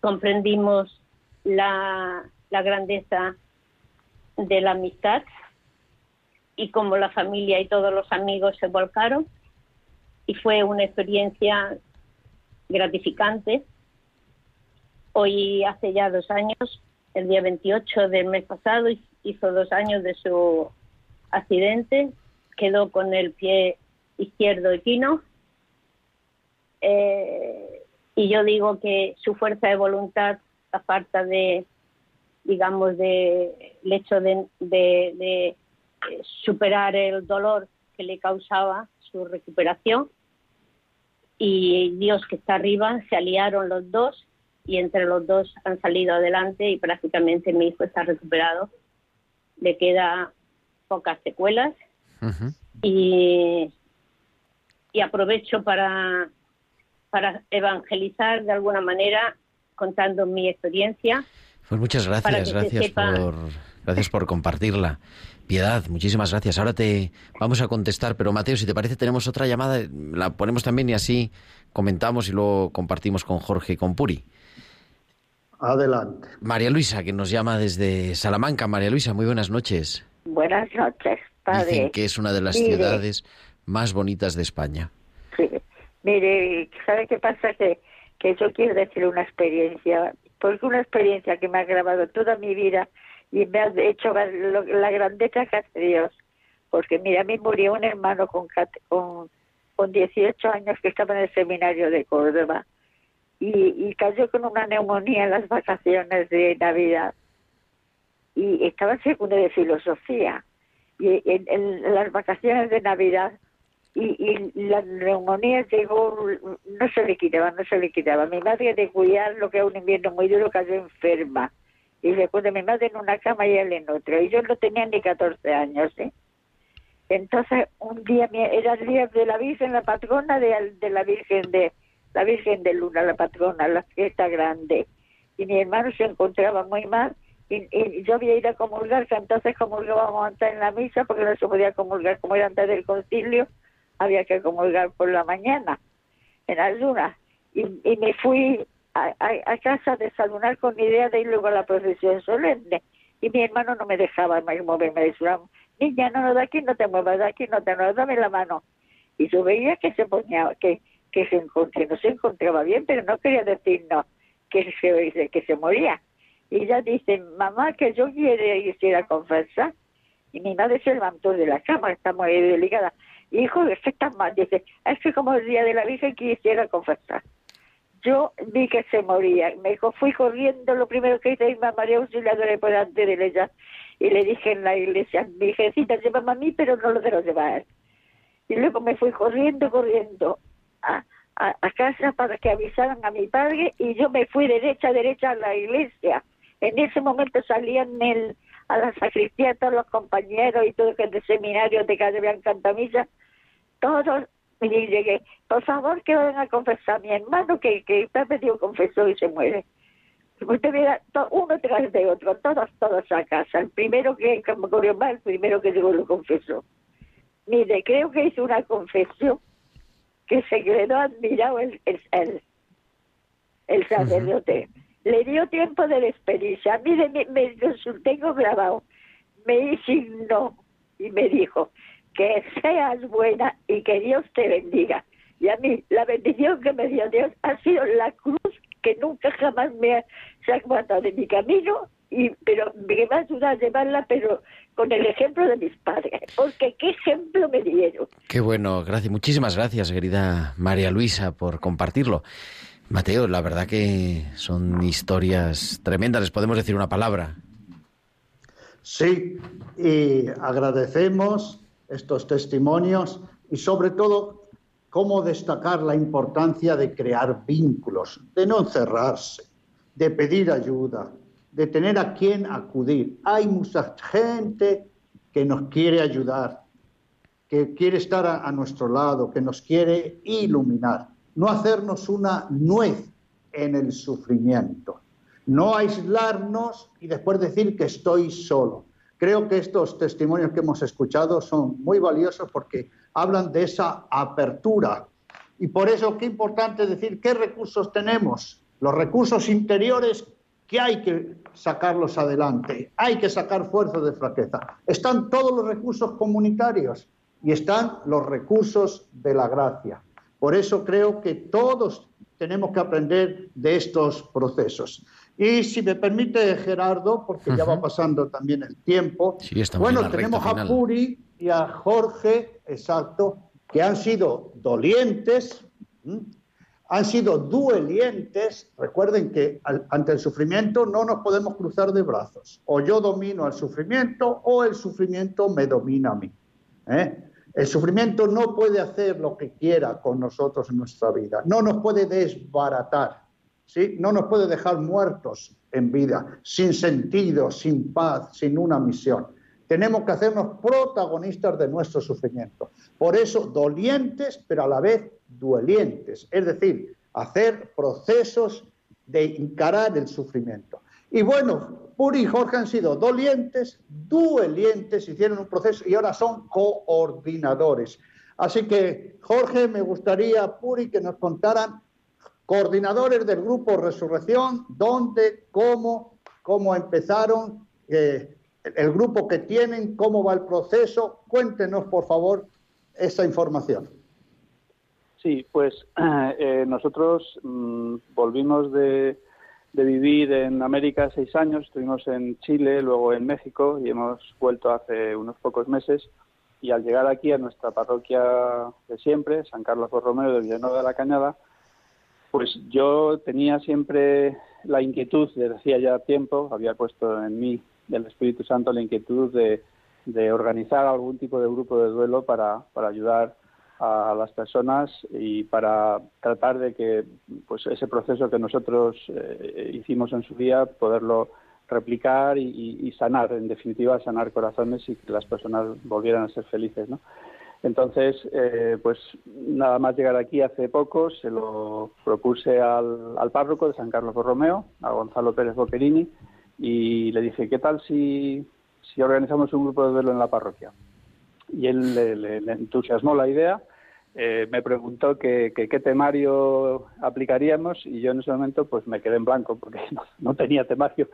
Comprendimos la, la grandeza de la amistad y como la familia y todos los amigos se volcaron y fue una experiencia gratificante. Hoy hace ya dos años, el día 28 del mes pasado, hizo dos años de su accidente, quedó con el pie izquierdo equino eh, y yo digo que su fuerza de voluntad, la falta de, digamos, de hecho de, superar el dolor que le causaba su recuperación. Y Dios que está arriba, se aliaron los dos y entre los dos han salido adelante y prácticamente mi hijo está recuperado. Le queda pocas secuelas y, y aprovecho para, para evangelizar de alguna manera contando mi experiencia. Pues muchas gracias, gracias por, gracias por compartirla. Piedad, muchísimas gracias. Ahora te vamos a contestar, pero Mateo, si te parece, tenemos otra llamada, la ponemos también y así comentamos y luego compartimos con Jorge y con Puri. Adelante. María Luisa, que nos llama desde Salamanca. María Luisa, muy buenas noches. Buenas noches, padre. Dicen que es una de las Mire. ciudades más bonitas de España. Sí. Mire, ¿sabe qué pasa? Que, que yo quiero decir una experiencia, porque una experiencia que me ha grabado toda mi vida y me ha hecho ver lo- la grandeza que hace Dios. Porque mira, a mí murió un hermano con, con, con 18 años que estaba en el seminario de Córdoba y, y cayó con una neumonía en las vacaciones de Navidad. Y, estaba segundo de filosofía. Y en, las vacaciones de Navidad y, y la neumonía llegó, no se le quitaba, no se le quitaba. Mi madre de cuidar lo que es un invierno muy duro cayó enferma. Y de mi madre en una cama y él en otra. Y yo no tenía ni 14 años, ¿eh? Entonces, un día, era el día de la Virgen, la patrona de la Virgen de la Virgen de Luna, la patrona, la fiesta grande. Y mi hermano se encontraba muy mal y, y yo había ido a comulgar, entonces comulgábamos antes en la misa porque no se podía comulgar como era antes del concilio, había que comulgar por la mañana, en las lunas. Y, y me fui a, a- a casa a desayunar con idea de ir luego a la procesión solemne. Y mi hermano no me dejaba más moverme, decía, niña, no, no, de aquí no te muevas, de aquí no te muevas, dame la mano. Y yo veía que se ponía, que, que, se, que no se encontraba bien, pero no quería decirnos que se, que se moría. Y ella dice, mamá, que yo quiero ir confesar. Y mi madre se levantó de la cama, está muy delicada. Hijo, ¿qué estás mal? Dice, es que como el día de la Virgen quisiera confesar. Yo vi que se moría. Me dijo, fui corriendo, lo primero que hice, irme a María Auxiliadora por delante de ella. Y le dije en la iglesia, Virgencita, llévame a mí, pero no lo debo llevar. Y luego me fui corriendo, corriendo a, a, a casa para que avisaran a mi padre y yo me fui derecha, derecha a la iglesia. En ese momento salían el, a la sacristía todos los compañeros y todos los de seminario de calle Biancantamilla, todos, y llegué, por favor que vayan a confesar a mi hermano que, que está pedido confesó y se muere. Usted mira, to- uno tras de otro, todos, todos a casa. El primero que, que me ocurrió mal, el primero que llegó lo confesó. Mire, creo que hizo una confesión que se quedó admirado el, el, el, el sacerdote. Le dio tiempo de despedirse. A mí de- me, me, lo tengo grabado. Me signó y me dijo que seas buena y que Dios te bendiga. Y a mí la bendición que me dio Dios ha sido la cruz que nunca jamás me ha, se ha apartado de mi camino, y, pero me va a ayudar a llevarla, pero con el ejemplo de mis padres. Porque qué ejemplo me dieron. Qué bueno, gracias. Muchísimas gracias, querida María Luisa, por compartirlo. Mateo, la verdad que son historias tremendas. ¿Les podemos decir una palabra? Sí, y agradecemos estos testimonios y sobre todo cómo destacar la importancia de crear vínculos, de no encerrarse, de pedir ayuda, de tener a quien acudir. Hay mucha gente que nos quiere ayudar, que quiere estar a, a nuestro lado, que nos quiere iluminar. No hacernos una nuez en el sufrimiento. No aislarnos y después decir que estoy solo. Creo que estos testimonios que hemos escuchado son muy valiosos porque hablan de esa apertura. Y por eso qué importante decir qué recursos tenemos. Los recursos interiores que hay que sacarlos adelante, hay que sacar fuerzas de fraqueza. Están todos los recursos comunitarios y están los recursos de la gracia. Por eso creo que todos tenemos que aprender de estos procesos. Y si me permite, Gerardo, porque ya va pasando también el tiempo, Sí, bueno, tenemos a. Puri y a Jorge, exacto, que han sido dolientes. Han sido duelientes. Recuerden que ante el sufrimiento no nos podemos cruzar de brazos. O yo domino al sufrimiento o el sufrimiento me domina a mí. ¿eh? El sufrimiento no puede hacer lo que quiera con nosotros en nuestra vida, no nos puede desbaratar, ¿sí? no nos puede dejar muertos en vida, sin sentido, sin paz, sin una misión. Tenemos que hacernos protagonistas de nuestro sufrimiento. Por eso, dolientes, pero a la vez duelientes, es decir, hacer procesos de encarar el sufrimiento. Y bueno, Puri y Jorge han sido dolientes, duelientes, hicieron un proceso y ahora son coordinadores. Así que, Jorge, me gustaría, Puri, que nos contaran coordinadores del grupo Resurrección, dónde, cómo, cómo empezaron, eh, el- grupo que tienen, cómo va el proceso. Cuéntenos, por favor, esa información. Sí, pues [clears throat] eh, nosotros mm, volvimos de, de vivir en América seis años, estuvimos en Chile, luego en México y hemos vuelto hace unos pocos meses. Y al llegar aquí a nuestra parroquia de siempre, San Carlos Borromeo de Villanueva de la Cañada, Pues yo tenía siempre la inquietud, desde hacía ya tiempo, había puesto en mí del Espíritu Santo la inquietud de, de organizar algún tipo de grupo de duelo para, para ayudar a las personas y para tratar de que pues ese proceso que nosotros eh, hicimos en su día poderlo replicar y, y- sanar en definitiva sanar corazones y que las personas volvieran a ser felices ¿no? entonces eh, pues nada más llegar aquí hace poco se lo propuse al, al párroco de San Carlos Borromeo a Gonzalo Pérez Boquerini y le dije qué tal si si organizamos un grupo de duelo en la parroquia y él le, entusiasmó la idea. eh, me preguntó que, qué temario aplicaríamos y yo en ese momento pues me quedé en blanco porque [laughs] no tenía temario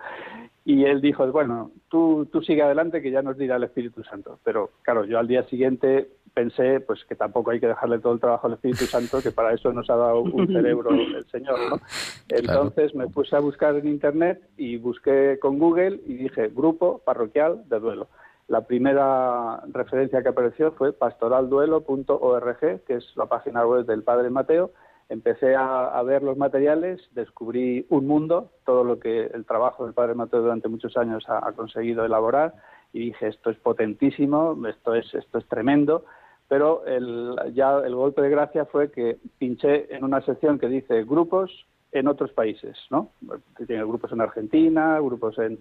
y él dijo bueno tú tú sigue adelante que ya nos dirá el Espíritu Santo pero claro yo al día siguiente pensé pues que tampoco hay que dejarle todo el trabajo al Espíritu Santo que para eso nos ha dado un [laughs] cerebro el Señor ¿no? entonces me puse a buscar en internet y busqué con Google y dije grupo parroquial de duelo la primera referencia que apareció fue pastoralduelo.org, que es la página web del Padre Mateo. Empecé a, ver los materiales, descubrí un mundo, todo lo que el trabajo del Padre Mateo durante muchos años ha, conseguido elaborar, y dije esto es potentísimo, esto es esto es tremendo. Pero el, ya el golpe de gracia fue que pinché en una sección que dice grupos en otros países, ¿no? Tiene grupos en Argentina, grupos en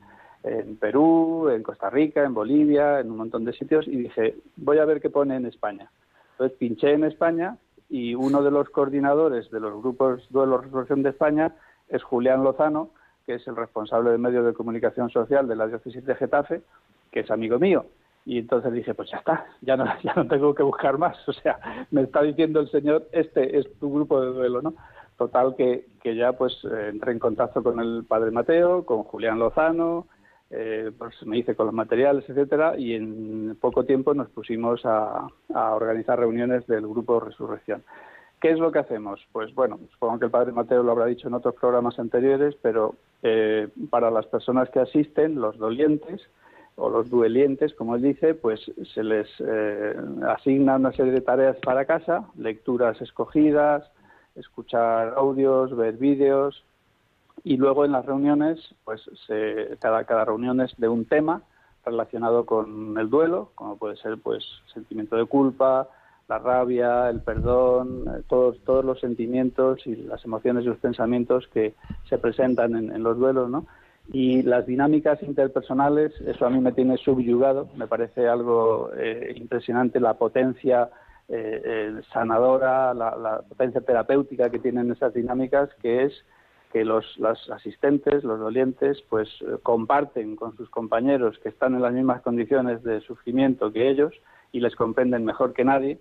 Perú, en Costa Rica, en Bolivia, en un montón de sitios y dije, voy a ver qué pone en España. Entonces pinché en España y uno de los coordinadores de los grupos Duelo Resurrección de España es Julián Lozano, que es el responsable del medio de comunicación social de la diócesis de Getafe, que es amigo mío. Y entonces dije, pues ya está, ya no, [laughs] ya no tengo que buscar más. O sea, me está diciendo el Señor, este es tu grupo de duelo, ¿no? Total que, que ya pues eh, entré en contacto con el Padre Mateo, con Julián Lozano, eh, pues me hice con los materiales, etcétera, y en poco tiempo nos pusimos a, a organizar reuniones del grupo Resurrección. ¿Qué es lo que hacemos? Pues bueno, supongo que el Padre Mateo lo habrá dicho en otros programas anteriores, pero eh, para las personas que asisten, los dolientes o los duelientes, como él dice, pues se les eh, asigna una serie de tareas para casa, lecturas escogidas, escuchar audios, ver vídeos, y luego en las reuniones, pues se, cada, cada reunión es de un tema relacionado con el duelo, como puede ser pues sentimiento de culpa, la rabia, el perdón, eh, todos, todos los sentimientos y las emociones y los pensamientos que se presentan en, los duelos, ¿no? Y las dinámicas interpersonales, eso a mí me tiene subyugado, me parece algo eh, impresionante la potencia eh, eh, sanadora, la potencia terapéutica que tienen esas dinámicas, que es que los, los asistentes, los dolientes, pues eh, comparten con sus compañeros que están en las mismas condiciones de sufrimiento que ellos y les comprenden mejor que nadie,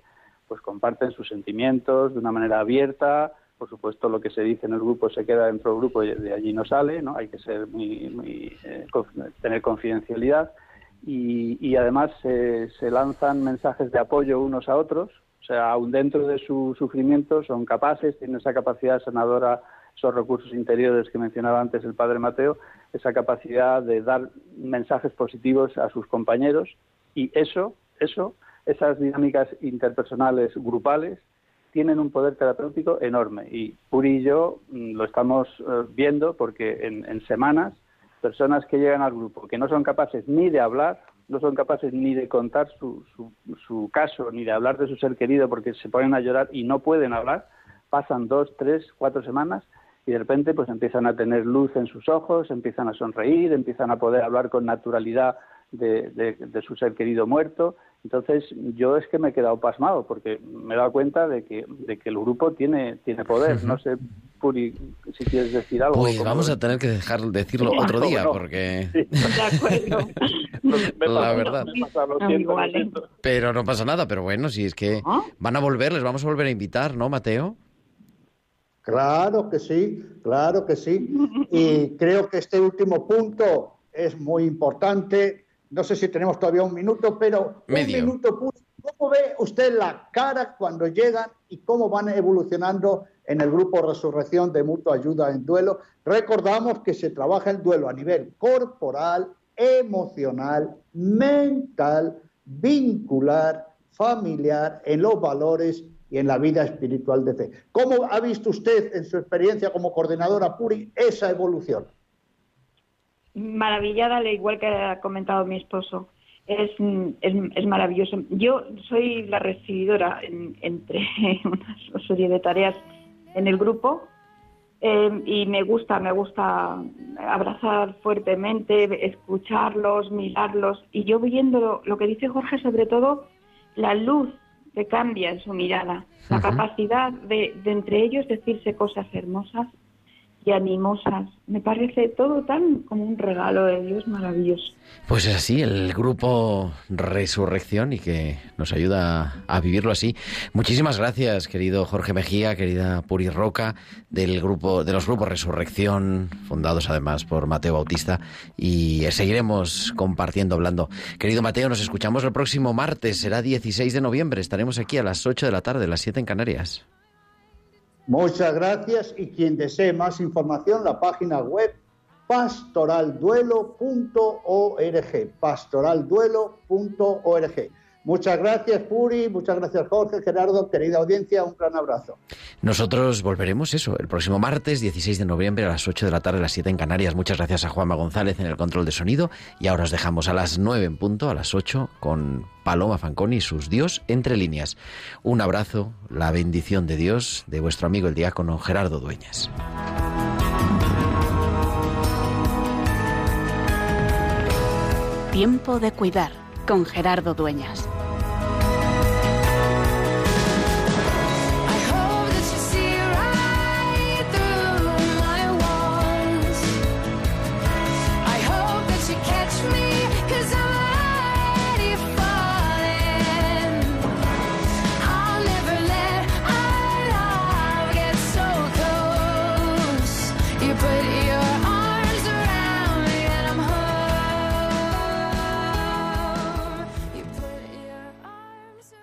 pues comparten sus sentimientos de una manera abierta. Por supuesto, lo que se dice en el grupo se queda dentro del grupo y de allí no sale, ¿no? Hay que ser muy, muy eh, tener confidencialidad y, y además se, se lanzan mensajes de apoyo unos a otros. O sea, aún dentro de su sufrimiento son capaces, tienen esa capacidad sanadora esos recursos interiores que mencionaba antes el padre Mateo, esa capacidad de dar mensajes positivos a sus compañeros y eso, eso, esas dinámicas interpersonales grupales tienen un poder terapéutico enorme. Y Puri y yo mm, lo estamos eh, viendo porque en, en semanas personas que llegan al grupo que no son capaces ni de hablar, no son capaces ni de contar su, su, su caso, ni de hablar de su ser querido porque se ponen a llorar y no pueden hablar, pasan dos, tres, cuatro semanas y de repente pues empiezan a tener luz en sus ojos, empiezan a sonreír, empiezan a poder hablar con naturalidad de, de, de, su ser querido muerto. Entonces yo es que me he quedado pasmado porque me he dado cuenta de que, de que el grupo tiene, tiene poder. No sé, Puri, si quieres decir algo. Pues vamos a tener que dejar decirlo otro día porque... De acuerdo. [laughs] La verdad. Vale. Pero no pasa nada, pero bueno, si es que van a volver, les vamos a volver a invitar, ¿no, Mateo? Claro que sí, claro que sí. Y [laughs] creo que este último punto es muy importante. No sé si tenemos todavía un minuto, pero Medio. un minuto. puro. ¿Cómo ve usted la cara cuando llegan y cómo van evolucionando en el grupo Resurrección de Mutua Ayuda en Duelo? Recordamos que se trabaja el duelo a nivel corporal, emocional, mental, vincular, familiar, en los valores y en la vida espiritual de fe. ¿Cómo ha visto usted en su experiencia como coordinadora Puri esa evolución? Maravillada, al igual que ha comentado mi esposo. Es, es, maravilloso. Yo soy la recibidora en- entre [laughs] una serie de tareas en el grupo eh, y me gusta, me gusta abrazar fuertemente, escucharlos, mirarlos y yo viendo lo que dice Jorge, sobre todo la luz que cambia en su mirada, la capacidad de, de entre ellos decirse cosas hermosas y animosas. Me parece todo tan como un regalo de Dios maravilloso. Pues es así, el grupo Resurrección y que nos ayuda a vivirlo así. Muchísimas gracias, querido Jorge Mejía, querida Puri Roca, del grupo, de los grupos Resurrección, fundados además por Mateo Bautista, y seguiremos compartiendo, hablando. Querido Mateo, nos escuchamos el próximo martes, será 16 de noviembre, estaremos aquí a las 8 de la tarde, las 7 en Canarias. Muchas gracias y quien desee más información, la página web pastoralduelo.org, pastoralduelo.org. Muchas gracias Puri, muchas gracias Jorge, Gerardo, querida audiencia, un gran abrazo. Nosotros volveremos eso el próximo martes 16 de noviembre a las 8 de la tarde, a las 7 en Canarias. Muchas gracias a Juanma González en el control de sonido y ahora os dejamos a las 9 en punto, a las 8 con Paloma Fanconi y sus Dios entre líneas. Un abrazo, la bendición de Dios de vuestro amigo el diácono Gerardo Dueñas. Tiempo de cuidar con Gerardo Dueñas.